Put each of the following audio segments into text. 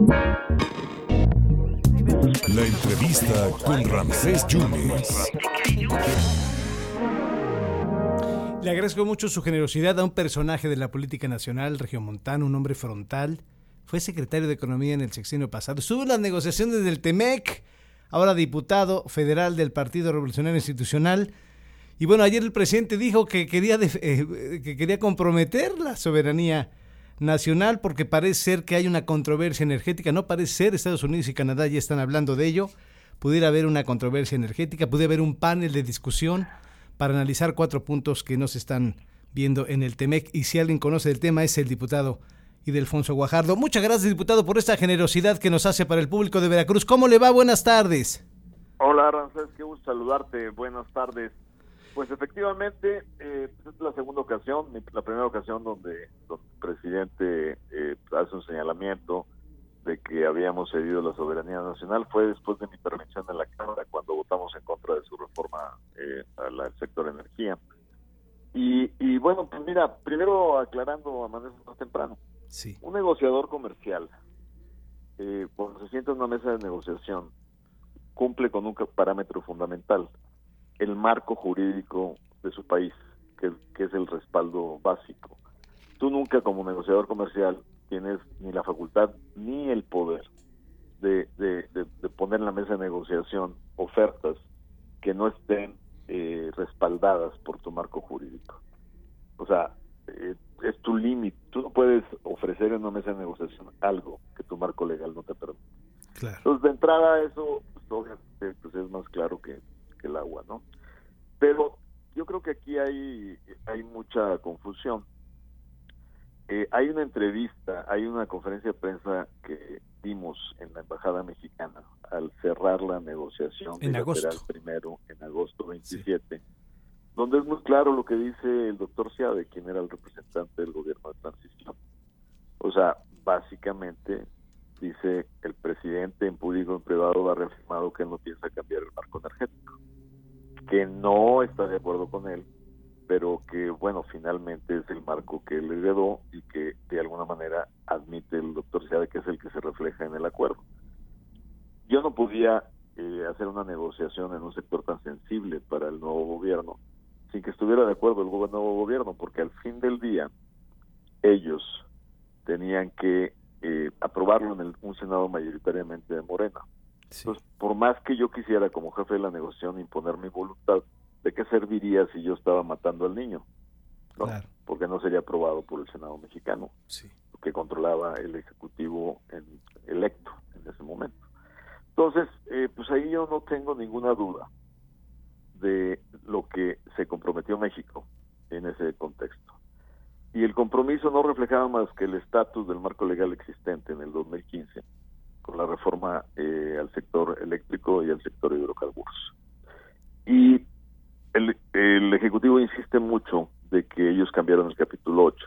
La entrevista con Ramsés Yunes. Le agradezco mucho su generosidad a un personaje de la política nacional, regiomontano, un hombre frontal. Fue secretario de Economía en el sexenio pasado. Estuvo en las negociaciones del TEMEC, ahora diputado federal del Partido Revolucionario Institucional. Y bueno, ayer el presidente dijo que quería, eh, que quería comprometer la soberanía nacional porque parece ser que hay una controversia energética. No parece ser, Estados Unidos y Canadá ya están hablando de ello. Pudiera haber una controversia energética, pudiera haber un panel de discusión para analizar cuatro puntos que no se están viendo en el TEMEC. Y si alguien conoce el tema es el diputado Idelfonso Guajardo. Muchas gracias, diputado, por esta generosidad que nos hace para el público de Veracruz. ¿Cómo le va? Buenas tardes. Hola, Arancés, qué gusto saludarte. Buenas tardes. Pues efectivamente, eh, pues es la segunda ocasión, la primera ocasión donde, el presidente eh, hace un señalamiento de que habíamos cedido la soberanía nacional fue después de mi intervención en la Cámara cuando votamos en contra de su reforma eh, al sector energía. Y, y, bueno, pues mira, primero aclarando a manera más temprano, sí. un negociador comercial, eh, cuando se sienta en una mesa de negociación, cumple con un parámetro fundamental, el marco jurídico de su país, que, es el respaldo básico. Tú nunca como negociador comercial tienes ni la facultad ni el poder de, poner en la mesa de negociación ofertas que no estén eh, respaldadas por tu marco jurídico. O sea, eh, es tu límite. Tú no puedes ofrecer en una mesa de negociación algo que tu marco legal no te permite. Entonces, de entrada, eso pues, pues, es más claro que, agua, ¿no? Pero yo creo que aquí hay, hay mucha confusión. Eh, hay una entrevista, hay una conferencia de prensa que dimos en la Embajada Mexicana al cerrar la negociación en agosto. primero en agosto 27, donde es muy claro lo que dice el doctor Seade, quien era el representante del gobierno de transición. O sea, básicamente dice el presidente en público y en privado ha reafirmado que él no piensa cambiar el marco energético que no está de acuerdo con él, pero que, bueno, finalmente es el marco que él heredó y que de alguna manera admite el doctor Seade que es el que se refleja en el acuerdo. Yo no podía eh, hacer una negociación en un sector tan sensible para el nuevo gobierno sin que estuviera de acuerdo el nuevo gobierno, porque al fin del día ellos tenían que eh, aprobarlo en un Senado mayoritariamente de Morena. Entonces, por más que yo quisiera como jefe de la negociación imponer mi voluntad, ¿de qué serviría si yo estaba matando al niño? Porque no sería aprobado por el Senado mexicano, que controlaba el Ejecutivo electo en ese momento. Entonces, eh, pues ahí yo no tengo ninguna duda de lo que se comprometió México en ese contexto. Y el compromiso no reflejaba más que el estatus del marco legal existente en el 2015 con la reforma eh, al sector eléctrico y al sector hidrocarburos. Y el, Ejecutivo insiste mucho de que ellos cambiaron el capítulo 8.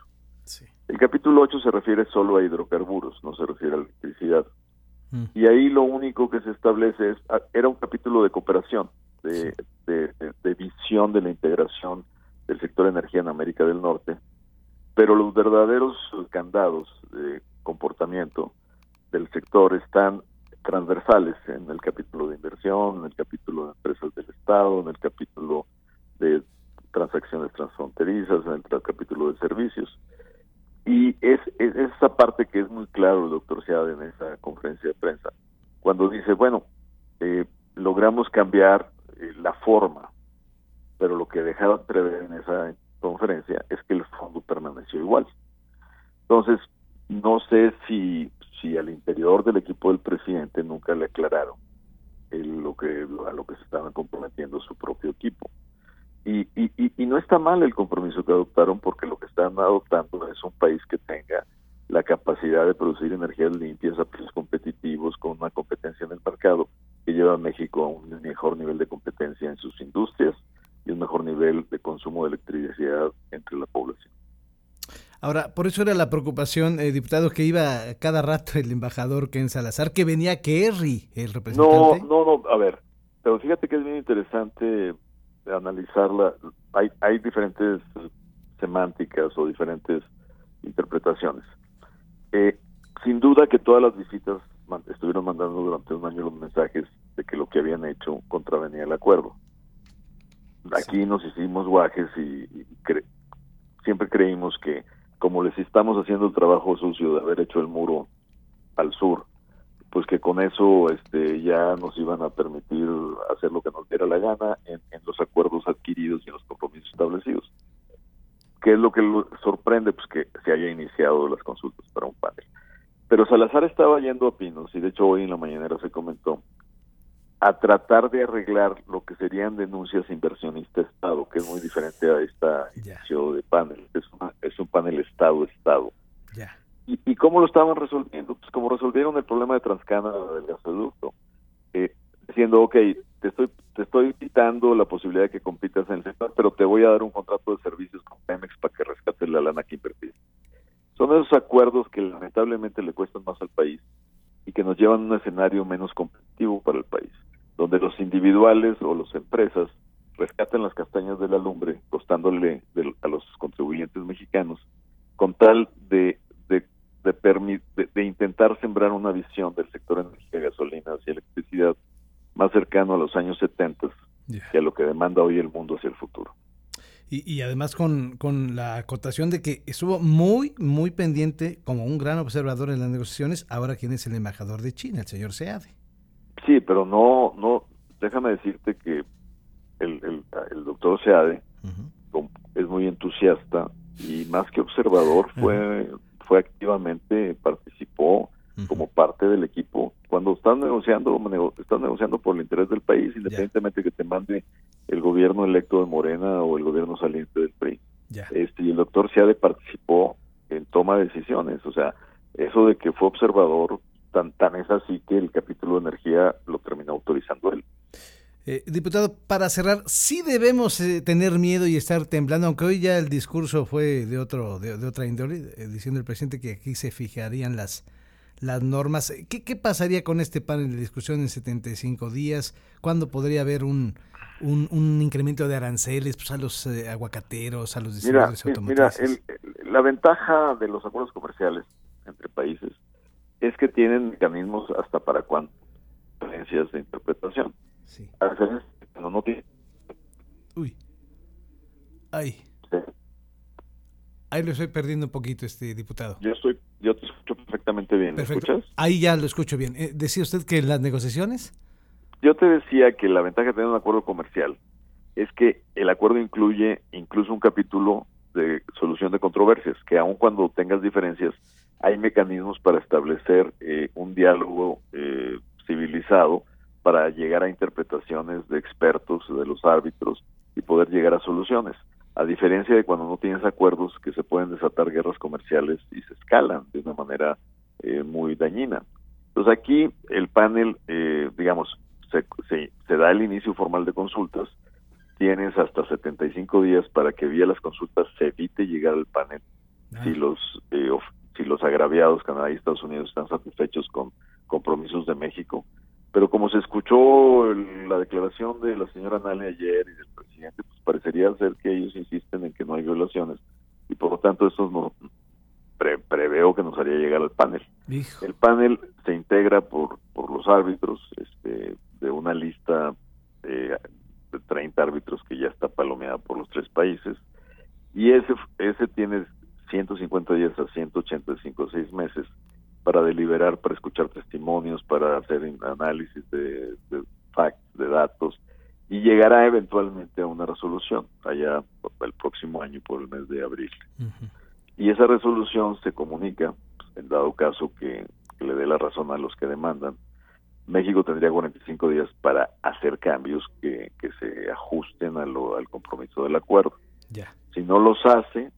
El capítulo 8 se refiere solo a hidrocarburos, no se refiere a electricidad. Mm. Y ahí lo único que se establece es, ah, era un capítulo de cooperación, de, de, visión de la integración del sector energía en América del Norte, pero los verdaderos candados de comportamiento del sector están transversales en el capítulo de inversión, en el capítulo de empresas del Estado, en el capítulo de transacciones transfronterizas, en el capítulo de servicios. Y es, esa parte que es muy claro el doctor Seade en esa conferencia de prensa, cuando dice, bueno, eh, logramos cambiar eh, la forma, pero lo que dejaba prever en esa conferencia es que el fondo permaneció igual. Entonces, no sé si del equipo del presidente nunca le aclararon lo que a lo que se estaban comprometiendo su propio equipo. Y, y, y, no está mal el compromiso que adoptaron porque lo que están adoptando es un país que tenga la capacidad de producir energías limpias a precios competitivos con una competencia en el mercado que lleva a México a un mejor nivel de competencia en sus industrias y un mejor nivel de consumo de electricidad entre la población. Ahora, por eso era la preocupación, eh, diputado, que iba cada rato el embajador Ken Salazar, que venía Kerry, el representante. No, no, no, a ver, pero fíjate que es bien interesante analizarla. Hay, hay diferentes semánticas o diferentes interpretaciones. Eh, sin duda que todas las visitas estuvieron mandando durante un año los mensajes de que lo que habían hecho contravenía el acuerdo. Aquí nos hicimos guajes y, siempre creímos que como les estamos haciendo el trabajo sucio de haber hecho el muro al sur, pues que con eso este ya nos iban a permitir hacer lo que nos diera la gana en, los acuerdos adquiridos y en los compromisos establecidos. ¿Qué es lo que sorprende? Pues que se haya iniciado las consultas para un panel. Pero Salazar estaba yendo a Pinos, y de hecho hoy en la mañanera se comentó, a tratar de arreglar lo que serían denuncias inversionista-Estado, que es muy diferente a esta inicio de panel. Es, es un panel Estado-Estado. ¿Y, ¿Y, cómo lo estaban resolviendo? Pues como resolvieron el problema de Transcana del gasoducto, eh, diciendo, ok, te estoy, te estoy quitando la posibilidad de que compitas en el sector, pero te voy a dar un contrato de servicios con Pemex para que rescates la lana que invertiste. Son esos acuerdos que lamentablemente le cuestan más al país y que nos llevan a un escenario menos competitivo para el país, individuales o las empresas rescaten las castañas de la lumbre, costándole a los contribuyentes mexicanos, con tal de de, de, intentar sembrar una visión del sector energía, gasolinas y electricidad más cercano a los años 70 que a lo que demanda hoy el mundo hacia el futuro. Y, y, además con, con la acotación de que estuvo muy, muy pendiente como un gran observador en las negociaciones, ahora quién es el embajador de China, el señor Seade. Sí, pero no, no, déjame decirte que el, el, doctor Seade es muy entusiasta y más que observador fue fue activamente, participó como parte del equipo. Cuando estás negociando, estás negociando por el interés del país, independientemente que te mande el gobierno electo de Morena o el gobierno saliente del PRI. Este, y el doctor Seade participó en toma de decisiones. O sea, eso de que fue observador, tan, tan es así que el capítulo de energía lo terminó autorizando él. Eh, diputado, para cerrar, sí debemos eh, tener miedo y estar temblando, aunque hoy ya el discurso fue de otro de, otra índole, eh, diciendo el presidente que aquí se fijarían las las normas. ¿Qué, ¿Qué, pasaría con este panel de discusión en 75 días? ¿Cuándo podría haber un, un, incremento de aranceles pues, a los aguacateros, a los distribuidores automotrices? Mira, la ventaja de los acuerdos comerciales entre países es que tienen mecanismos hasta para cuánto diferencias de interpretación. Sí. no tiene. Uy. Ay. Ahí lo estoy perdiendo un poquito, este diputado. Yo estoy, yo te escucho perfectamente bien. ¿Me escuchas? Ahí ya lo escucho bien. Eh, ¿Decía usted que las negociaciones? Yo te decía que la ventaja de tener un acuerdo comercial es que el acuerdo incluye incluso un capítulo de solución de controversias, que aun cuando tengas diferencias, hay mecanismos para establecer eh, un diálogo eh, civilizado para llegar a interpretaciones de expertos, de los árbitros y poder llegar a soluciones. A diferencia de cuando no tienes acuerdos que se pueden desatar guerras comerciales y se escalan de una manera eh, muy dañina. Entonces aquí el panel, eh, digamos, se, se, da el inicio formal de consultas, tienes hasta 75 días para que vía las consultas se evite llegar al panel si ah. los eh, si los agraviados Canadá y Estados Unidos están satisfechos con compromisos de México. Pero como se escuchó la declaración de la señora Nale ayer y del presidente, pues parecería ser que ellos insisten en que no hay violaciones y por lo tanto eso no preveo que nos haría llegar al panel. El panel se integra por por los árbitros este, de una lista de 30 árbitros que ya está palomeada por los tres países. Y ese ese tiene 150 días a 185 seis meses para deliberar, para escuchar testimonios, para hacer análisis de, facts, de datos, y llegará eventualmente a una resolución allá el próximo año por el mes de abril. Y esa resolución se comunica, en dado caso que, le dé la razón a los que demandan. México tendría 45 días para hacer cambios que, que se ajusten a lo, al compromiso del acuerdo. Si no los hace,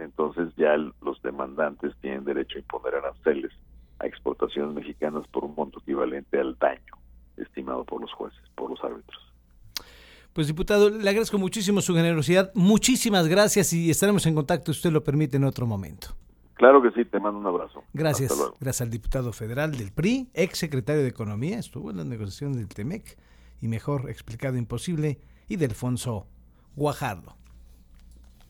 entonces ya los demandantes tienen derecho a imponer aranceles a exportaciones mexicanas por un monto equivalente al daño estimado por los jueces, por los árbitros. Pues diputado, le agradezco muchísimo su generosidad, muchísimas gracias y estaremos en contacto, si usted lo permite, en otro momento. Claro que sí, te mando un abrazo. Gracias. Gracias al diputado federal del PRI, ex secretario de Economía, estuvo en las negociaciones del TEMEC y mejor explicado imposible, y de Alfonso Guajardo.